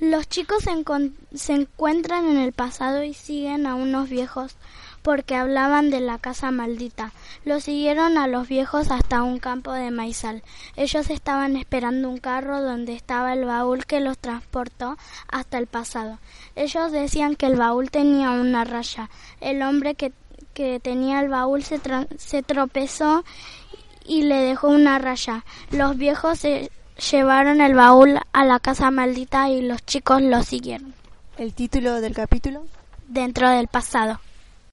Los chicos se, encuentran en el pasado y siguen a unos viejos porque hablaban de la casa maldita. Los siguieron a los viejos hasta un campo de maizal. Ellos estaban esperando un carro donde estaba el baúl que los transportó hasta el pasado. Ellos decían que el baúl tenía una raya. El hombre que, que tenía el baúl se, se tropezó y le dejó una raya. Los viejos se llevaron el baúl a la casa maldita y los chicos lo siguieron. ¿El título del capítulo? Dentro del pasado.